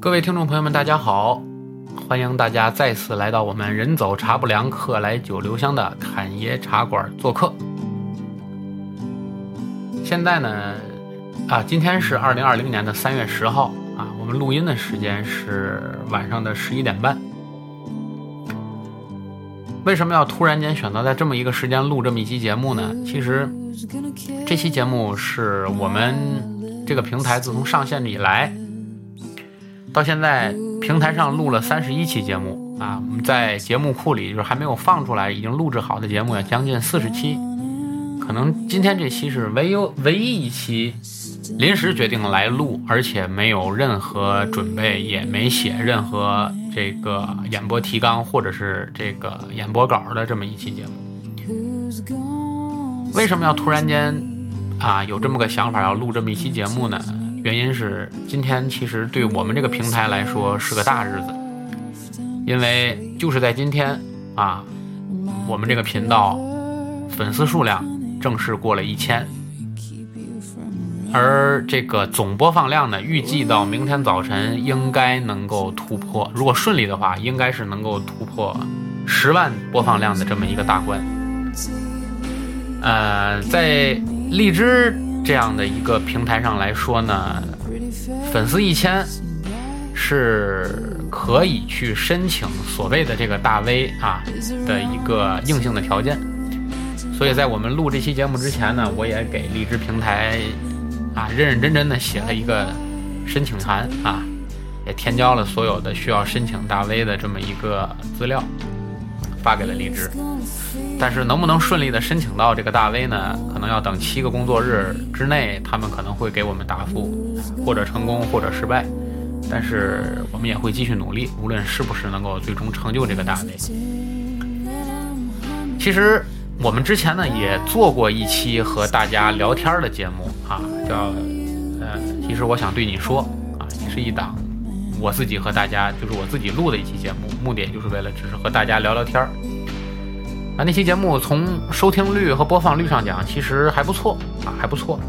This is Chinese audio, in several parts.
各位听众朋友们，大家好！欢迎大家再次来到我们“人走茶不凉，客来酒留香”的侃爷茶馆做客。现在呢，啊，今天是二零二零年的三月十号啊，我们录音的时间是晚上的十一点半。为什么要突然间选择在这么一个时间录这么一期节目呢？其实，这期节目是我们这个平台自从上线以来。到现在，平台上录了三十一期节目啊，我们在节目库里就是还没有放出来，已经录制好的节目有将近四十期。可能今天这期是唯有唯一一期临时决定来录，而且没有任何准备，也没写任何这个演播提纲或者是这个演播稿的这么一期节目。为什么要突然间啊有这么个想法要录这么一期节目呢？原因是今天其实对我们这个平台来说是个大日子，因为就是在今天啊，我们这个频道粉丝数量正式过了一千，而这个总播放量呢，预计到明天早晨应该能够突破，如果顺利的话，应该是能够突破十万播放量的这么一个大关。呃，在荔枝。这样的一个平台上来说呢，粉丝一千是可以去申请所谓的这个大 V 啊的一个硬性的条件。所以在我们录这期节目之前呢，我也给荔枝平台啊认认真真的写了一个申请函啊，也填交了所有的需要申请大 V 的这么一个资料。发给了荔枝，但是能不能顺利的申请到这个大 V 呢？可能要等七个工作日之内，他们可能会给我们答复，或者成功，或者失败。但是我们也会继续努力，无论是不是能够最终成就这个大 V。其实我们之前呢也做过一期和大家聊天的节目啊，叫呃，其实我想对你说啊，也是一档。我自己和大家就是我自己录的一期节目，目的就是为了只是和大家聊聊天儿。啊，那期节目从收听率和播放率上讲，其实还不错啊，还不错。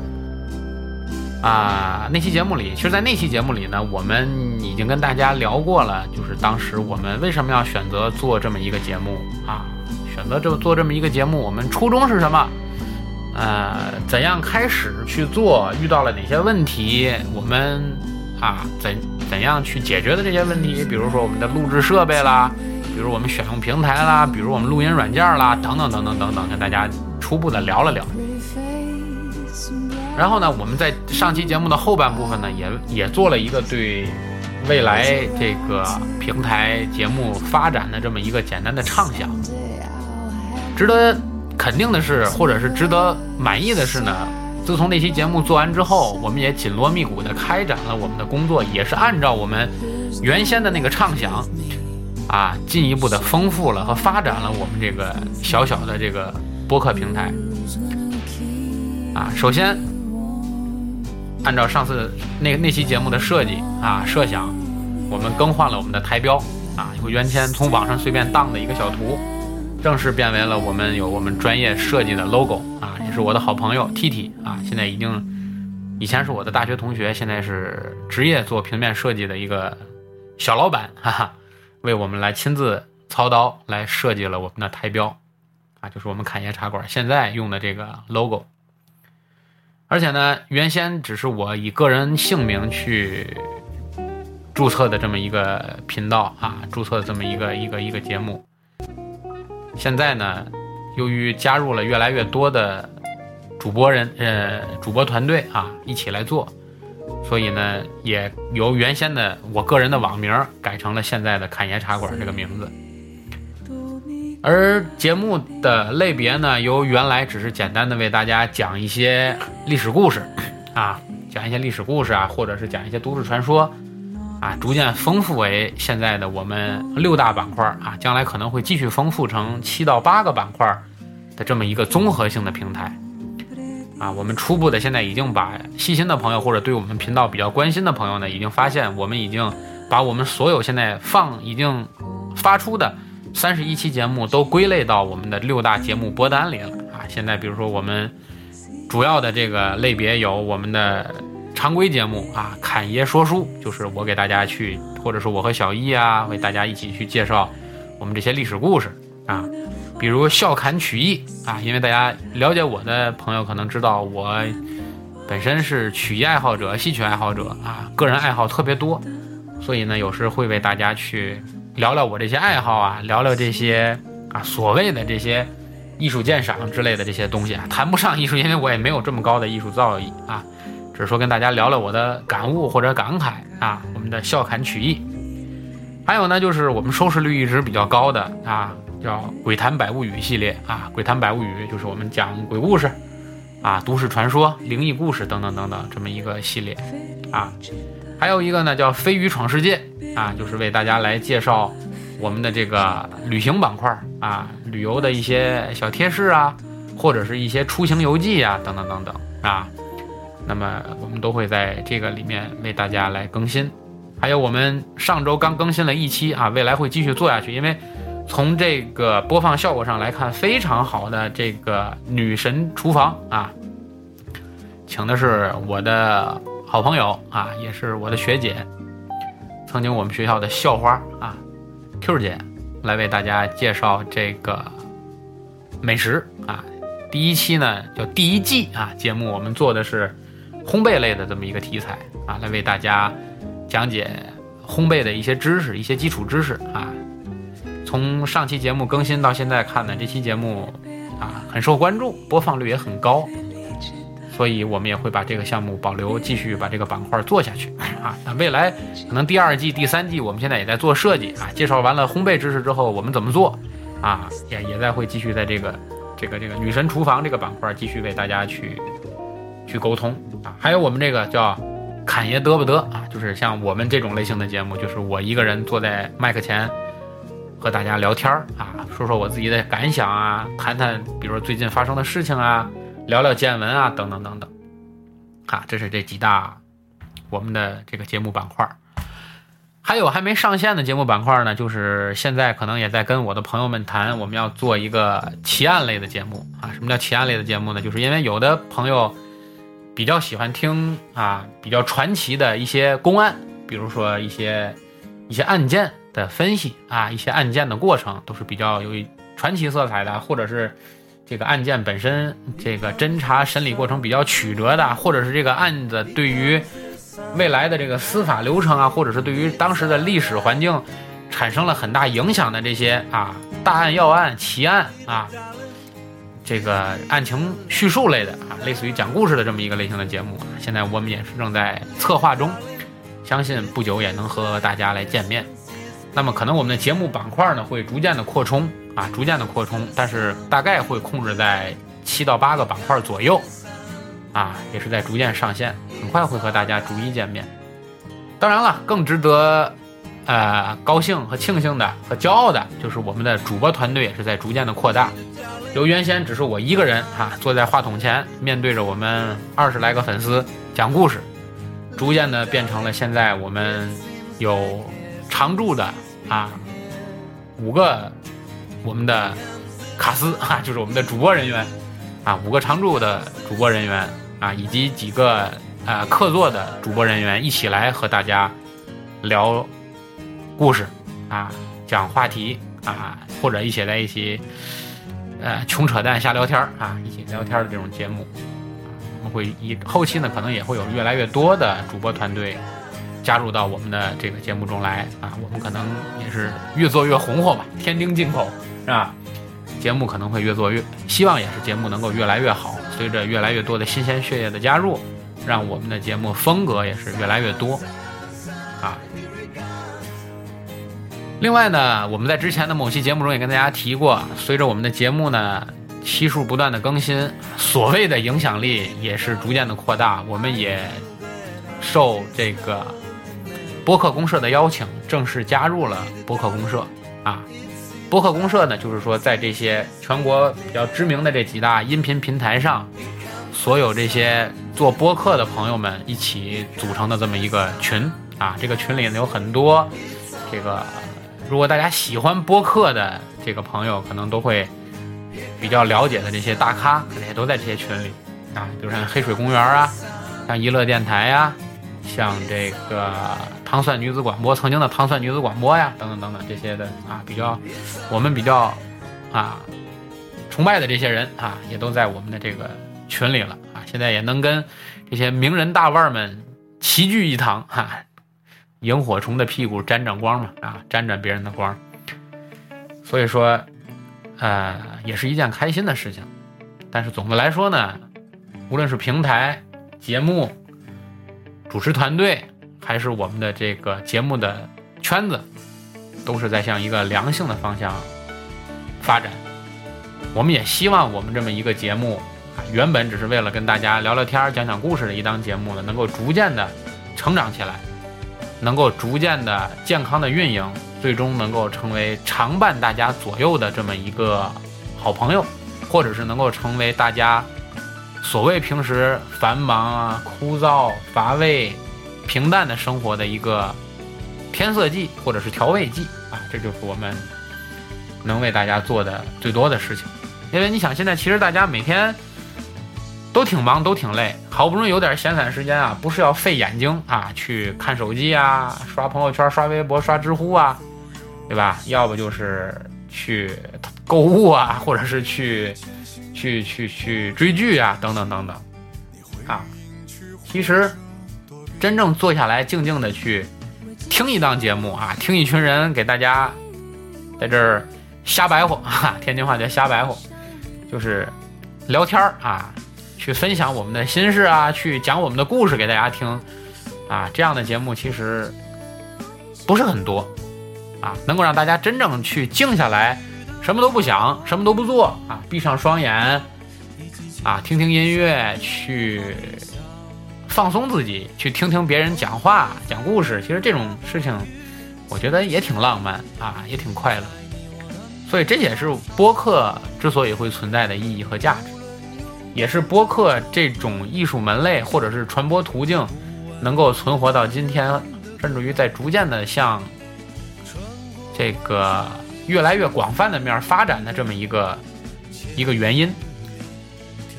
啊，那期节目里，其实，在那期节目里呢，我们已经跟大家聊过了，就是当时我们为什么要选择做这么一个节目啊？选择这做这么一个节目，我们初衷是什么？呃，怎样开始去做？遇到了哪些问题？我们啊，怎？怎样去解决的这些问题？比如说我们的录制设备啦，比如我们选用平台啦，比如我们录音软件啦，等等等等等等，跟大家初步的聊了聊。然后呢，我们在上期节目的后半部分呢，也也做了一个对未来这个平台节目发展的这么一个简单的畅想。值得肯定的是，或者是值得满意的是呢？自从那期节目做完之后，我们也紧锣密鼓地开展了我们的工作，也是按照我们原先的那个畅想，啊，进一步的丰富了和发展了我们这个小小的这个播客平台。啊，首先按照上次那那期节目的设计啊设想，我们更换了我们的台标，啊，由原先从网上随便当的一个小图。正式变为了我们有我们专业设计的 logo 啊，也是我的好朋友 T T 啊，现在已经以前是我的大学同学，现在是职业做平面设计的一个小老板，哈哈，为我们来亲自操刀来设计了我们的台标啊，就是我们侃爷茶馆现在用的这个 logo。而且呢，原先只是我以个人姓名去注册的这么一个频道啊，注册的这么一个一个一个节目。现在呢，由于加入了越来越多的主播人，呃，主播团队啊，一起来做，所以呢，也由原先的我个人的网名改成了现在的侃爷茶馆这个名字。而节目的类别呢，由原来只是简单的为大家讲一些历史故事，啊，讲一些历史故事啊，或者是讲一些都市传说。啊，逐渐丰富为现在的我们六大板块啊，将来可能会继续丰富成七到八个板块的这么一个综合性的平台。啊，我们初步的现在已经把细心的朋友或者对我们频道比较关心的朋友呢，已经发现我们已经把我们所有现在放已经发出的三十一期节目都归类到我们的六大节目播单里了。啊，现在比如说我们主要的这个类别有我们的。常规节目啊，侃爷说书，就是我给大家去，或者是我和小易啊，为大家一起去介绍我们这些历史故事啊，比如笑侃曲艺啊，因为大家了解我的朋友可能知道我本身是曲艺爱好者、戏曲爱好者啊，个人爱好特别多，所以呢，有时会为大家去聊聊我这些爱好啊，聊聊这些啊所谓的这些。艺术鉴赏之类的这些东西啊，谈不上艺术，因为我也没有这么高的艺术造诣啊，只是说跟大家聊聊我的感悟或者感慨啊。我们的笑侃曲艺，还有呢，就是我们收视率一直比较高的啊，叫《鬼谈百物语》系列啊，《鬼谈百物语》就是我们讲鬼故事啊、都市传说、灵异故事等等等等这么一个系列啊。还有一个呢，叫《飞鱼闯世界》啊，就是为大家来介绍。我们的这个旅行板块啊，旅游的一些小贴士啊，或者是一些出行游记啊，等等等等啊，那么我们都会在这个里面为大家来更新。还有我们上周刚更新了一期啊，未来会继续做下去，因为从这个播放效果上来看，非常好的这个女神厨房啊，请的是我的好朋友啊，也是我的学姐，曾经我们学校的校花啊。Q 姐来为大家介绍这个美食啊，第一期呢叫第一季啊节目，我们做的是烘焙类的这么一个题材啊，来为大家讲解烘焙的一些知识、一些基础知识啊。从上期节目更新到现在看呢，这期节目啊很受关注，播放率也很高。所以我们也会把这个项目保留，继续把这个板块做下去啊。那未来可能第二季、第三季，我们现在也在做设计啊。介绍完了烘焙知识之后，我们怎么做啊？也也在会继续在这个这个这个女神厨房这个板块继续为大家去去沟通啊。还有我们这个叫侃爷得不得啊？就是像我们这种类型的节目，就是我一个人坐在麦克前和大家聊天啊，说说我自己的感想啊，谈谈比如说最近发生的事情啊。聊聊见闻啊，等等等等，啊，这是这几大我们的这个节目板块还有还没上线的节目板块呢，就是现在可能也在跟我的朋友们谈，我们要做一个奇案类的节目啊。什么叫奇案类的节目呢？就是因为有的朋友比较喜欢听啊比较传奇的一些公案，比如说一些一些案件的分析啊，一些案件的过程都是比较有传奇色彩的，或者是。这个案件本身，这个侦查审理过程比较曲折的，或者是这个案子对于未来的这个司法流程啊，或者是对于当时的历史环境产生了很大影响的这些啊大案要案奇案啊，这个案情叙述类的啊，类似于讲故事的这么一个类型的节目，现在我们也是正在策划中，相信不久也能和大家来见面。那么可能我们的节目板块呢会逐渐的扩充。啊，逐渐的扩充，但是大概会控制在七到八个板块左右，啊，也是在逐渐上线，很快会和大家逐一见面。当然了，更值得呃高兴和庆幸的和骄傲的，就是我们的主播团队也是在逐渐的扩大，由原先只是我一个人啊坐在话筒前，面对着我们二十来个粉丝讲故事，逐渐的变成了现在我们有常驻的啊五个。我们的卡斯哈，就是我们的主播人员啊，五个常驻的主播人员啊，以及几个呃客座的主播人员一起来和大家聊故事啊，讲话题啊，或者一起在一起呃穷扯淡瞎聊天啊，一起聊天的这种节目啊，我们会以后期呢，可能也会有越来越多的主播团队加入到我们的这个节目中来啊，我们可能也是越做越红火吧，添丁进口。是吧？节目可能会越做越，希望也是节目能够越来越好。随着越来越多的新鲜血液的加入，让我们的节目风格也是越来越多另外呢，我们在之前的某期节目中也跟大家提过，随着我们的节目呢期数不断的更新，所谓的影响力也是逐渐的扩大。我们也受这个播客公社的邀请，正式加入了播客公社啊。播客公社呢，就是说，在这些全国比较知名的这几大音频平台上，所有这些做播客的朋友们一起组成的这么一个群啊。这个群里呢有很多这个，如果大家喜欢播客的这个朋友，可能都会比较了解的这些大咖，可能也都在这些群里啊。比如像黑水公园啊，像娱乐电台呀，像这个糖蒜女子广播，曾经的糖蒜女子广播呀，等等等等这些的啊，比较我们比较啊崇拜的这些人啊，也都在我们的这个群里了啊。现在也能跟这些名人大腕们齐聚一堂哈，萤火虫的屁股沾沾光嘛啊，沾沾别人的光。所以说，呃，也是一件开心的事情。但是总的来说呢，无论是平台、节目、主持团队，还是我们的这个节目的圈子，都是在向一个良性的方向发展。我们也希望我们这么一个节目，原本只是为了跟大家聊聊天、讲讲故事的一档节目呢，能够逐渐的成长起来，能够逐渐的健康的运营。最终能够成为常伴大家左右的这么一个好朋友，或者是能够成为大家所谓平时繁忙啊、枯燥乏味、平淡的生活的一个添色剂或者是调味剂啊，这就是我们能为大家做的最多的事情。因为你想，现在其实大家每天都挺忙，都挺累，好不容易有点闲散时间啊，不是要费眼睛啊去看手机啊、刷朋友圈、刷微博、刷知乎啊。对吧？要不就是去购物啊，或者是去去去去追剧啊，等等等等啊。其实真正坐下来静静的去听一档节目啊，听一群人给大家在这儿瞎白活哈，天津话叫瞎白活，就是聊天儿啊，去分享我们的心事啊，去讲我们的故事给大家听啊。这样的节目其实不是很多。啊，能够让大家真正去静下来，什么都不想，什么都不做啊，闭上双眼，啊，听听音乐，去放松自己，去听听别人讲话、讲故事。其实这种事情，我觉得也挺浪漫啊，也挺快乐。所以这也是播客之所以会存在的意义和价值，也是播客这种艺术门类或者是传播途径能够存活到今天，甚至于在逐渐的向。这个越来越广泛的面发展的这么一个一个原因，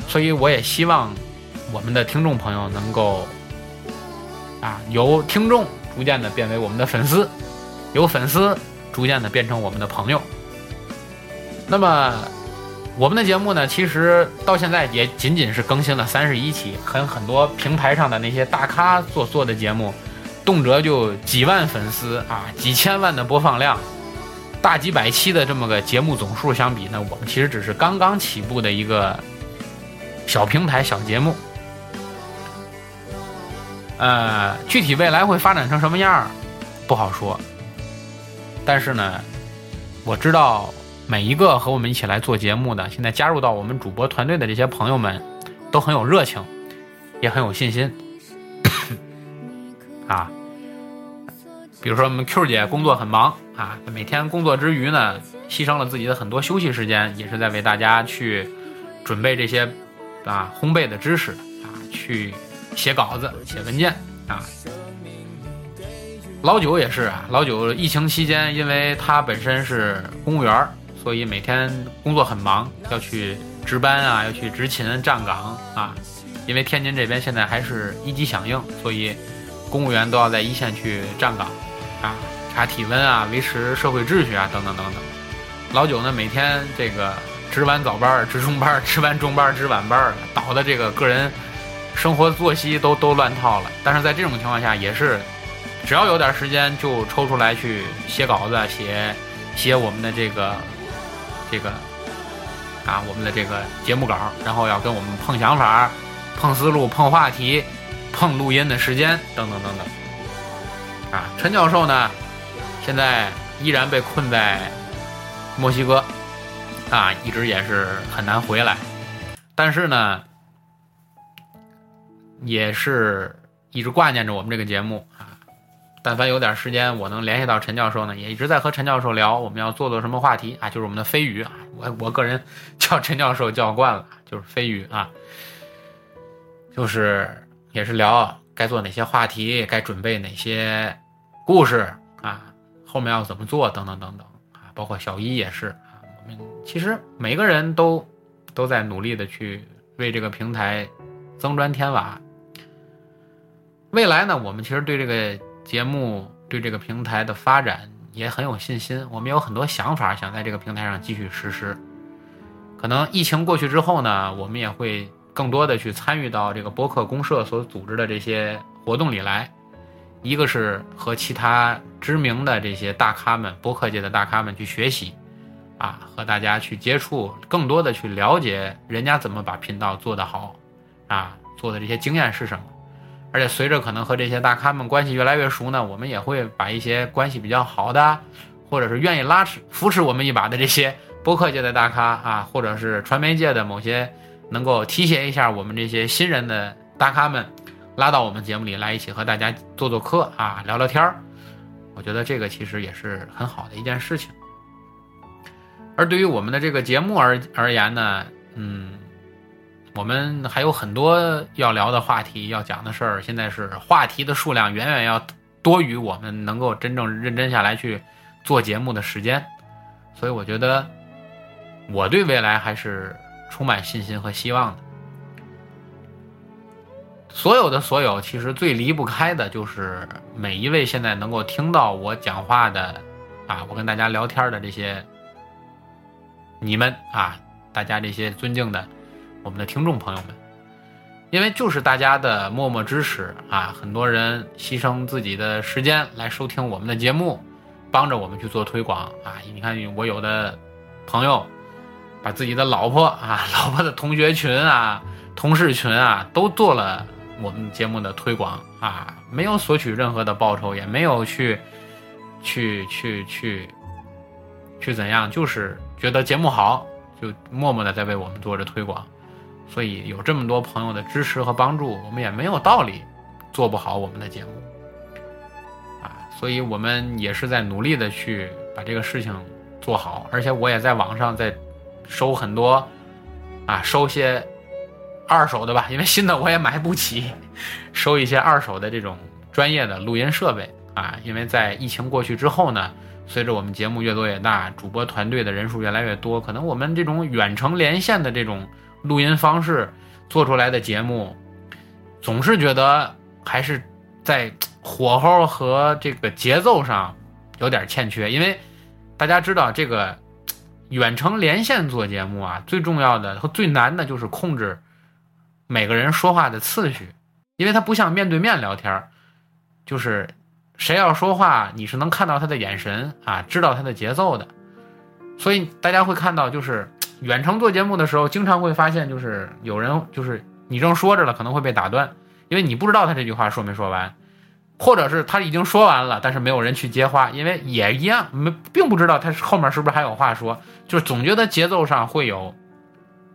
所以我也希望我们的听众朋友能够啊由听众逐渐的变为我们的粉丝，由粉丝逐渐的变成我们的朋友。那么我们的节目呢，其实到现在也仅仅是更新了三十一期，和很多平台上的那些大咖做做的节目。动辄就几万粉丝啊，几千万的播放量，大几百期的这么个节目总数相比呢，我们其实只是刚刚起步的一个小平台、小节目。呃，具体未来会发展成什么样不好说。但是呢，我知道每一个和我们一起来做节目的，现在加入到我们主播团队的这些朋友们，都很有热情，也很有信心。啊，比如说我们 Q 姐工作很忙啊，每天工作之余呢，牺牲了自己的很多休息时间，也是在为大家去准备这些啊烘焙的知识啊，去写稿子、写文件啊。老九也是啊，老九疫情期间，因为他本身是公务员，所以每天工作很忙，要去值班啊，要去执勤站岗啊。因为天津这边现在还是一级响应，所以。公务员都要在一线去站岗，啊，查体温啊，维持社会秩序啊，等等等等。老九呢，每天这个值完早班、值中班、值完中班、值晚班，倒的这个个人生活作息都都乱套了。但是在这种情况下，也是只要有点时间就抽出来去写稿子、写写我们的这个这个啊，我们的这个节目稿，然后要跟我们碰想法、碰思路、碰话题。碰录音的时间等等等等，啊，陈教授呢，现在依然被困在墨西哥，啊，一直也是很难回来，但是呢，也是一直挂念着我们这个节目啊。但凡有点时间，我能联系到陈教授呢，也一直在和陈教授聊我们要做做什么话题啊，就是我们的飞鱼啊，我我个人 叫陈教授叫惯了，就是飞鱼啊，就是。也是聊该做哪些话题，该准备哪些故事啊，后面要怎么做等等等等啊，包括小一也是啊。我们其实每个人都都在努力的去为这个平台增砖添瓦未来呢，我们其实对这个节目、对这个平台的发展也很有信心。我们有很多想法，想在这个平台上继续实施。可能疫情过去之后呢，我们也会更多的去参与到这个播客公社所组织的这些活动里来。一个是和其他知名的这些大咖们、播客界的大咖们去学习，啊，和大家去接触，更多的去了解人家怎么把频道做得好，啊，做的这些经验是什么。而且随着可能和这些大咖们关系越来越熟呢，我们也会把一些关系比较好的，或者是愿意拉持扶持我们一把的这些播客界的大咖啊，或者是传媒界的某些能够提携一下我们这些新人的大咖们。拉到我们节目里来，一起和大家做做客啊，聊聊天儿。我觉得这个其实也是很好的一件事情。而对于我们的这个节目而而言呢，嗯，我们还有很多要聊的话题，要讲的事儿。现在是话题的数量远远要多于我们能够真正认真下来去做节目的时间，所以我觉得我对未来还是充满信心和希望的。所有的所有，其实最离不开的就是每一位现在能够听到我讲话的，啊，我跟大家聊天的这些你们啊，大家这些尊敬的我们的听众朋友们，因为就是大家的默默支持啊，很多人牺牲自己的时间来收听我们的节目，帮着我们去做推广啊。你看，我有的朋友把自己的老婆啊、老婆的同学群啊、同事群啊都做了。我们节目的推广啊，没有索取任何的报酬，也没有去，去去去，去怎样，就是觉得节目好，就默默的在为我们做着推广。所以有这么多朋友的支持和帮助，我们也没有道理做不好我们的节目啊。所以我们也是在努力的去把这个事情做好，而且我也在网上在收很多啊，收些。二手的吧，因为新的我也买不起，收一些二手的这种专业的录音设备啊。因为在疫情过去之后呢，随着我们节目越做越大，主播团队的人数越来越多，可能我们这种远程连线的这种录音方式做出来的节目，总是觉得还是在火候和这个节奏上有点欠缺。因为大家知道，这个远程连线做节目啊，最重要的和最难的就是控制。每个人说话的次序，因为他不像面对面聊天就是谁要说话，你是能看到他的眼神啊，知道他的节奏的。所以大家会看到，就是远程做节目的时候，经常会发现，就是有人就是你正说着了，可能会被打断，因为你不知道他这句话说没说完，或者是他已经说完了，但是没有人去接话，因为也一样没并不知道他后面是不是还有话说，就是总觉得节奏上会有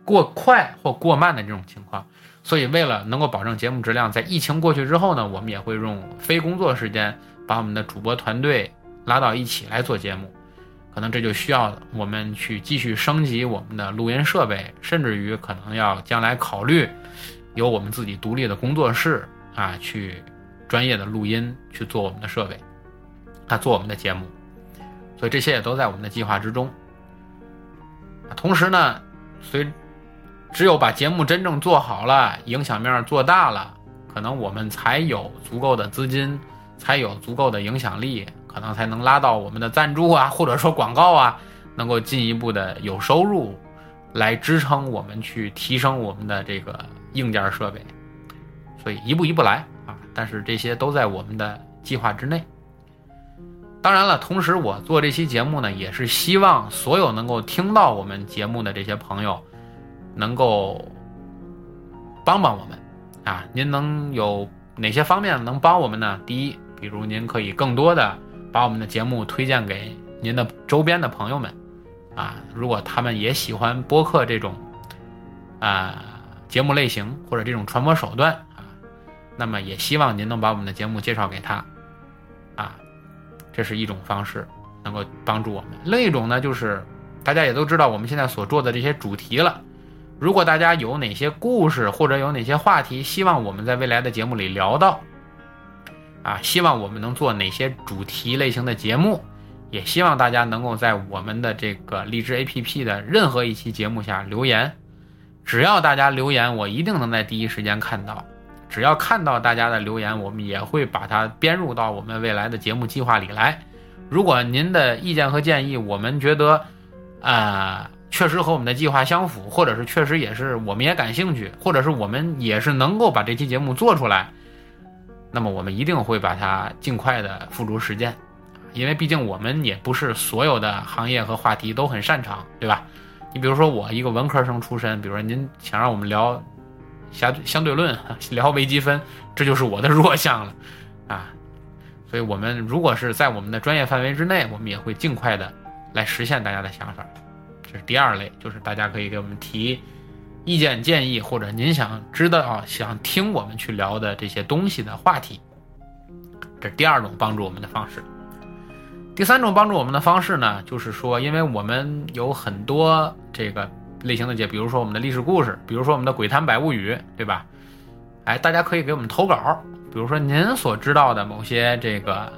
过快或过慢的这种情况。所以，为了能够保证节目质量，在疫情过去之后呢，我们也会用非工作时间把我们的主播团队拉到一起来做节目。可能这就需要我们去继续升级我们的录音设备，甚至于可能要将来考虑有我们自己独立的工作室啊，去专业的录音去做我们的设备，啊，做我们的节目。所以这些也都在我们的计划之中。同时呢，随。只有把节目真正做好了，影响面做大了，可能我们才有足够的资金，才有足够的影响力，可能才能拉到我们的赞助啊，或者说广告啊，能够进一步的有收入，来支撑我们去提升我们的这个硬件设备。所以一步一步来啊，但是这些都在我们的计划之内。当然了，同时我做这期节目呢，也是希望所有能够听到我们节目的这些朋友。能够帮帮我们啊！您能有哪些方面能帮我们呢？第一，比如您可以更多的把我们的节目推荐给您的周边的朋友们啊，如果他们也喜欢播客这种啊节目类型或者这种传播手段啊，那么也希望您能把我们的节目介绍给他啊，这是一种方式能够帮助我们。另一种呢，就是大家也都知道我们现在所做的这些主题了。如果大家有哪些故事或者有哪些话题，希望我们在未来的节目里聊到，啊，希望我们能做哪些主题类型的节目，也希望大家能够在我们的这个荔枝 APP 的任何一期节目下留言，只要大家留言，我一定能在第一时间看到，只要看到大家的留言，我们也会把它编入到我们未来的节目计划里来。如果您的意见和建议，我们觉得，啊，确实和我们的计划相符，或者是确实也是我们也感兴趣，或者是我们也是能够把这期节目做出来，那么我们一定会把它尽快的付诸实践。因为毕竟我们也不是所有的行业和话题都很擅长，对吧？你比如说我一个文科生出身，比如说您想让我们聊相相对论、聊微积分，这就是我的弱项了，啊，所以我们如果是在我们的专业范围之内，我们也会尽快的来实现大家的想法。这是第二类，就是大家可以给我们提意见建议，或者您想知道、想听我们去聊的这些东西的话题，这第二种帮助我们的方式。第三种帮助我们的方式呢，就是说，因为我们有很多这个类型的节，比如说我们的历史故事，比如说我们的鬼谈百物语，对吧？哎，大家可以给我们投稿，比如说您所知道的某些这个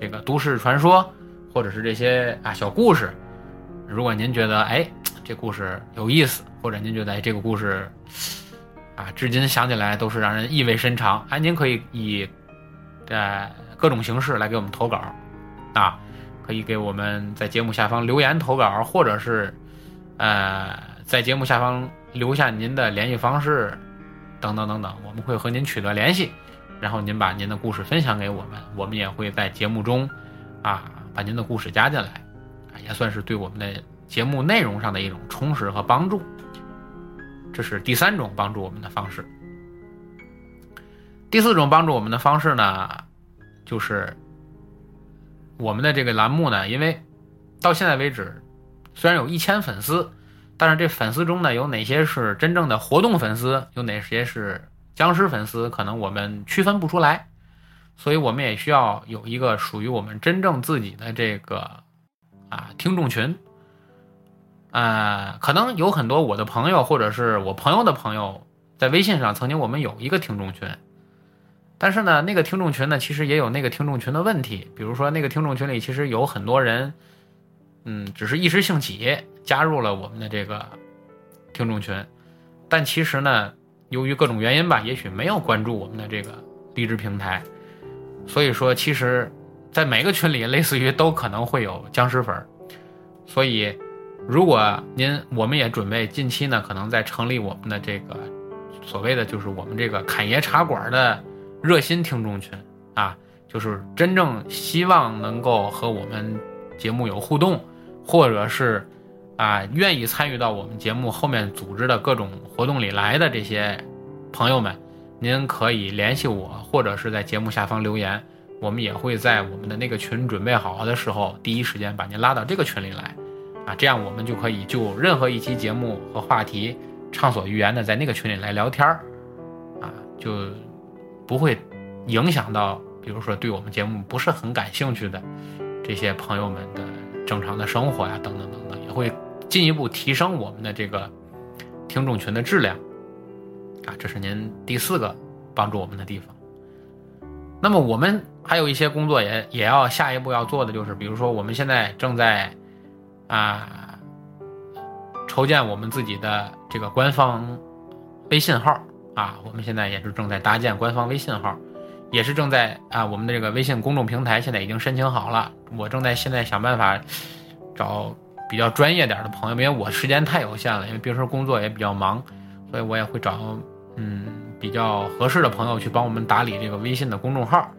这个都市传说，或者是这些啊小故事。如果您觉得哎这故事有意思，或者您觉得这个故事啊至今想起来都是让人意味深长，哎，您可以以呃各种形式来给我们投稿啊。可以给我们在节目下方留言投稿，或者是，呃，在节目下方留下您的联系方式，等等等等，我们会和您取得联系，然后您把您的故事分享给我们，我们也会在节目中，啊，把您的故事加进来，也算是对我们的节目内容上的一种充实和帮助。这是第三种帮助我们的方式。第四种帮助我们的方式呢，就是。我们的这个栏目呢，因为到现在为止，虽然有一千粉丝，但是这粉丝中呢，有哪些是真正的活动粉丝，有哪些是僵尸粉丝，可能我们区分不出来，所以我们也需要有一个属于我们真正自己的这个啊听众群。啊，可能有很多我的朋友或者是我朋友的朋友，在微信上曾经我们有一个听众群。但是呢，那个听众群呢，其实也有那个听众群的问题。比如说，那个听众群里其实有很多人，嗯，只是一时兴起加入了我们的这个听众群，但其实呢，由于各种原因吧，也许没有关注我们的这个励志平台。所以说，其实，在每个群里，类似于都可能会有僵尸粉。所以，如果您，我们也准备近期呢，可能在成立我们的这个所谓的就是我们这个侃爷茶馆的。热心听众群啊，就是真正希望能够和我们节目有互动，或者是啊愿意参与到我们节目后面组织的各种活动里来的这些朋友们，您可以联系我，或者是在节目下方留言，我们也会在我们的那个群准备好的时候，第一时间把您拉到这个群里来，啊，这样我们就可以就任何一期节目和话题畅所欲言的在那个群里来聊天儿，啊，就。不会影响到，比如说对我们节目不是很感兴趣的这些朋友们的正常的生活呀，等等等等，也会进一步提升我们的这个听众群的质量啊。这是您第四个帮助我们的地方。那么我们还有一些工作也也要下一步要做的，就是比如说我们现在正在啊筹建我们自己的这个官方微信号。啊，我们现在也是正在搭建官方微信号，也是正在啊，我们的这个微信公众平台现在已经申请好了。我正在现在想办法找比较专业点的朋友，因为我时间太有限了，因为平时工作也比较忙，所以我也会找嗯比较合适的朋友去帮我们打理这个微信的公众号。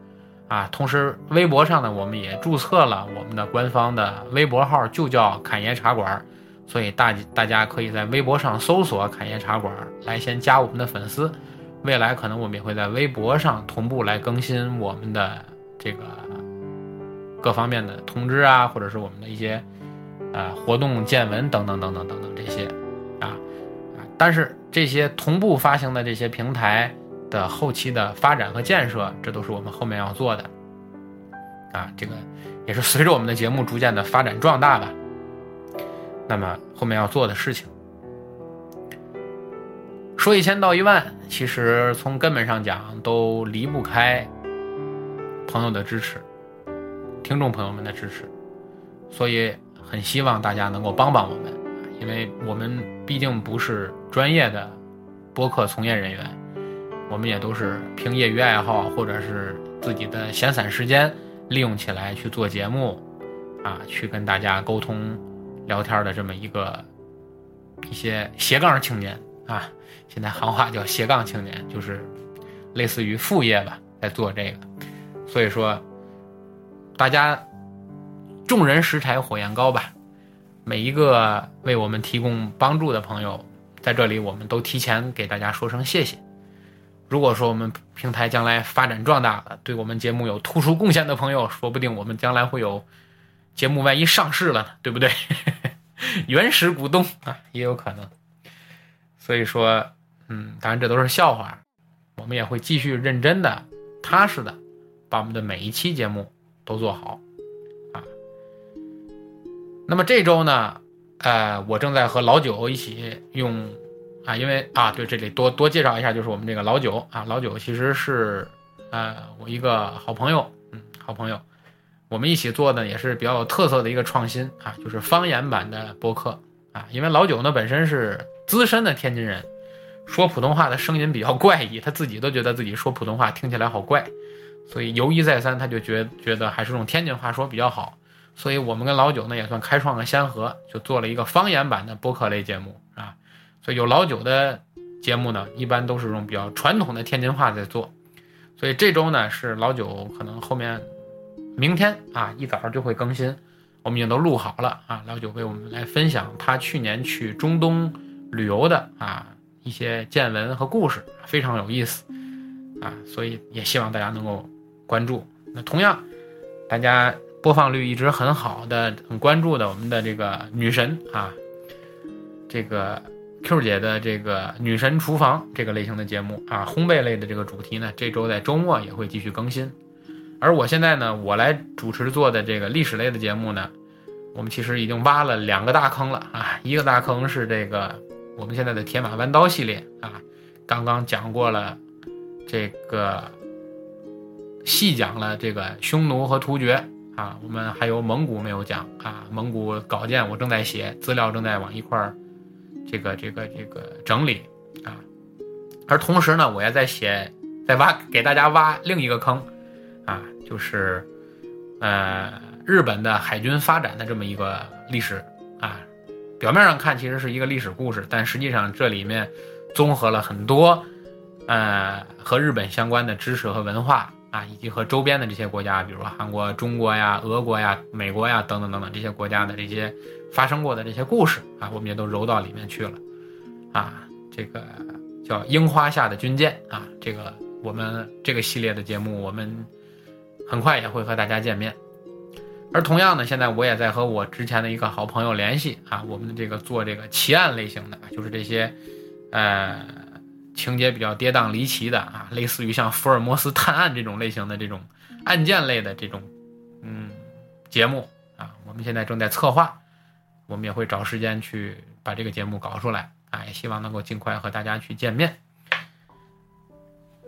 啊，同时微博上呢，我们也注册了我们的官方的微博号，就叫侃爷茶馆。所以大大家可以在微博上搜索“侃爷茶馆”来先加我们的粉丝，未来可能我们也会在微博上同步来更新我们的这个各方面的通知啊，或者是我们的一些呃活动见闻等等等等等等这些啊啊，但是这些同步发行的这些平台的后期的发展和建设，这都是我们后面要做的。啊，这个也是随着我们的节目逐渐的发展壮大吧。那么后面要做的事情，说一千道一万，其实从根本上讲都离不开朋友的支持，听众朋友们的支持，所以很希望大家能够帮帮我们，因为我们毕竟不是专业的播客从业人员，我们也都是凭业余爱好或者是自己的闲散时间利用起来去做节目，啊，去跟大家沟通聊天的这么一个一些斜杠青年啊，现在行话叫斜杠青年，就是类似于副业吧，在做这个。所以说，大家众人拾柴火焰高吧，每一个为我们提供帮助的朋友，在这里我们都提前给大家说声谢谢。如果说我们平台将来发展壮大了，对我们节目有突出贡献的朋友，说不定我们将来会有节目万一上市了呢，对不对？原始股东啊，也有可能。所以说，嗯，当然这都是笑话，我们也会继续认真的、踏实的，把我们的每一期节目都做好啊。那么这周呢，呃，我正在和老九一起用。啊，因为啊，对，这里多多介绍一下，就是我们这个老九啊，老九其实是，呃，我一个好朋友，嗯，好朋友，我们一起做的也是比较有特色的一个创新啊，就是方言版的播客啊，因为老九呢本身是资深的天津人，说普通话的声音比较怪异，他自己都觉得自己说普通话听起来好怪，所以犹豫再三，他就觉觉得还是用天津话说比较好，所以我们跟老九呢也算开创了先河，就做了一个方言版的播客类节目啊。所以有老九的节目呢，一般都是用比较传统的天津话在做。所以这周呢是老九可能后面明天啊一早就会更新，我们已经都录好了啊。老九为我们来分享他去年去中东旅游的啊一些见闻和故事，非常有意思啊。所以也希望大家能够关注。那同样，大家播放率一直很好的、很关注的我们的这个女神啊，这个。Q 姐的这个女神厨房这个类型的节目啊，烘焙类的这个主题呢，这周在周末也会继续更新。而我现在呢，我来主持做的这个历史类的节目呢，我们其实已经挖了两个大坑了啊。一个大坑是这个我们现在的铁马弯刀系列啊，刚刚讲过了这个，细讲了这个匈奴和突厥啊，我们还有蒙古没有讲啊，蒙古稿件我正在写，资料正在往一块儿。这个这个这个整理啊，而同时呢，我也在写，在挖给大家挖另一个坑啊，就是呃日本的海军发展的这么一个历史啊。表面上看其实是一个历史故事，但实际上这里面综合了很多呃和日本相关的知识和文化啊，以及和周边的这些国家，比如说韩国、中国呀、俄国呀、美国呀等等等等这些国家的这些。发生过的这些故事啊，我们也都揉到里面去了，啊，这个叫《樱花下的军舰》啊，这个我们这个系列的节目，我们很快也会和大家见面。而同样呢，现在我也在和我之前的一个好朋友联系啊，我们的这个做这个奇案类型的，就是这些呃情节比较跌宕离奇的啊，类似于像福尔摩斯探案这种类型的这种案件类的这种嗯节目啊，我们现在正在策划。我们也会找时间去把这个节目搞出来啊，也希望能够尽快和大家去见面。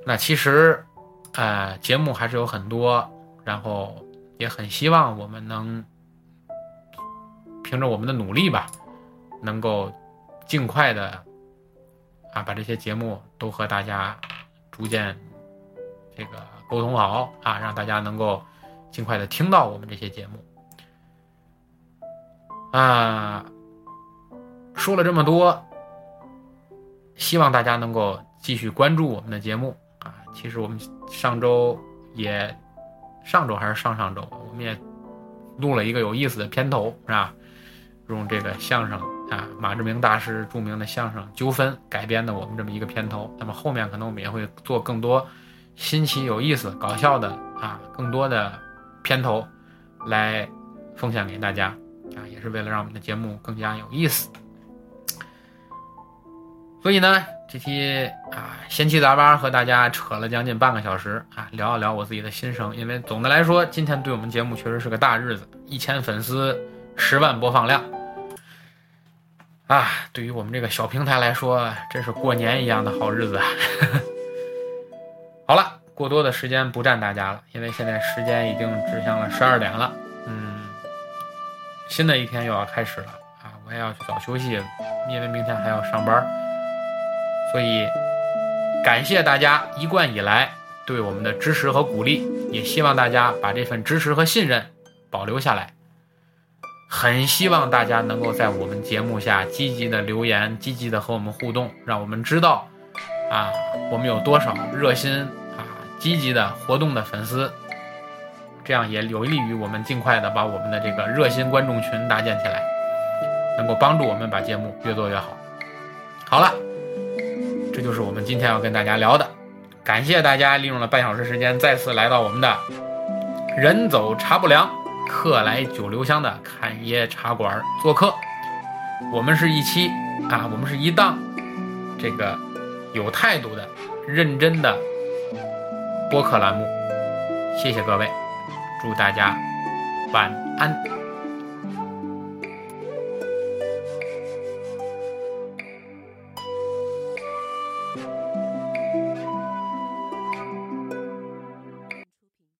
那其实，呃，节目还是有很多，然后也很希望我们能凭着我们的努力吧，能够尽快的啊把这些节目都和大家逐渐这个沟通好啊，让大家能够尽快的听到我们这些节目。啊，说了这么多，希望大家能够继续关注我们的节目啊。其实我们上周也，上周还是上上周，我们也录了一个有意思的片头，是吧？用这个相声啊，马志明大师著名的相声《纠纷》改编的我们这么一个片头。那么后面可能我们也会做更多新奇、有意思、搞笑的啊，更多的片头来奉献给大家。啊，也是为了让我们的节目更加有意思，所以呢，这期啊闲七杂八和大家扯了将近半个小时啊，聊一聊我自己的心声。因为总的来说，今天对我们节目确实是个大日子，一千粉丝，十万播放量，啊，对于我们这个小平台来说，真是过年一样的好日子啊。好了，过多的时间不占大家了，因为现在时间已经指向了十二点了，嗯。新的一天又要开始了啊！我也要去早休息，因为明天还要上班，所以感谢大家一贯以来对我们的支持和鼓励，也希望大家把这份支持和信任保留下来。很希望大家能够在我们节目下积极的留言，积极的和我们互动，让我们知道，啊，我们有多少热心啊、积极的活动的粉丝，这样也有利于我们尽快的把我们的这个热心观众群搭建起来，能够帮助我们把节目越做越好。好了，这就是我们今天要跟大家聊的，感谢大家利用了半小时时间再次来到我们的人走茶不凉。客来酒留香的侃爷茶馆做客，我们是一期啊，我们是一档这个有态度的、认真的播客栏目。谢谢各位，祝大家晚安。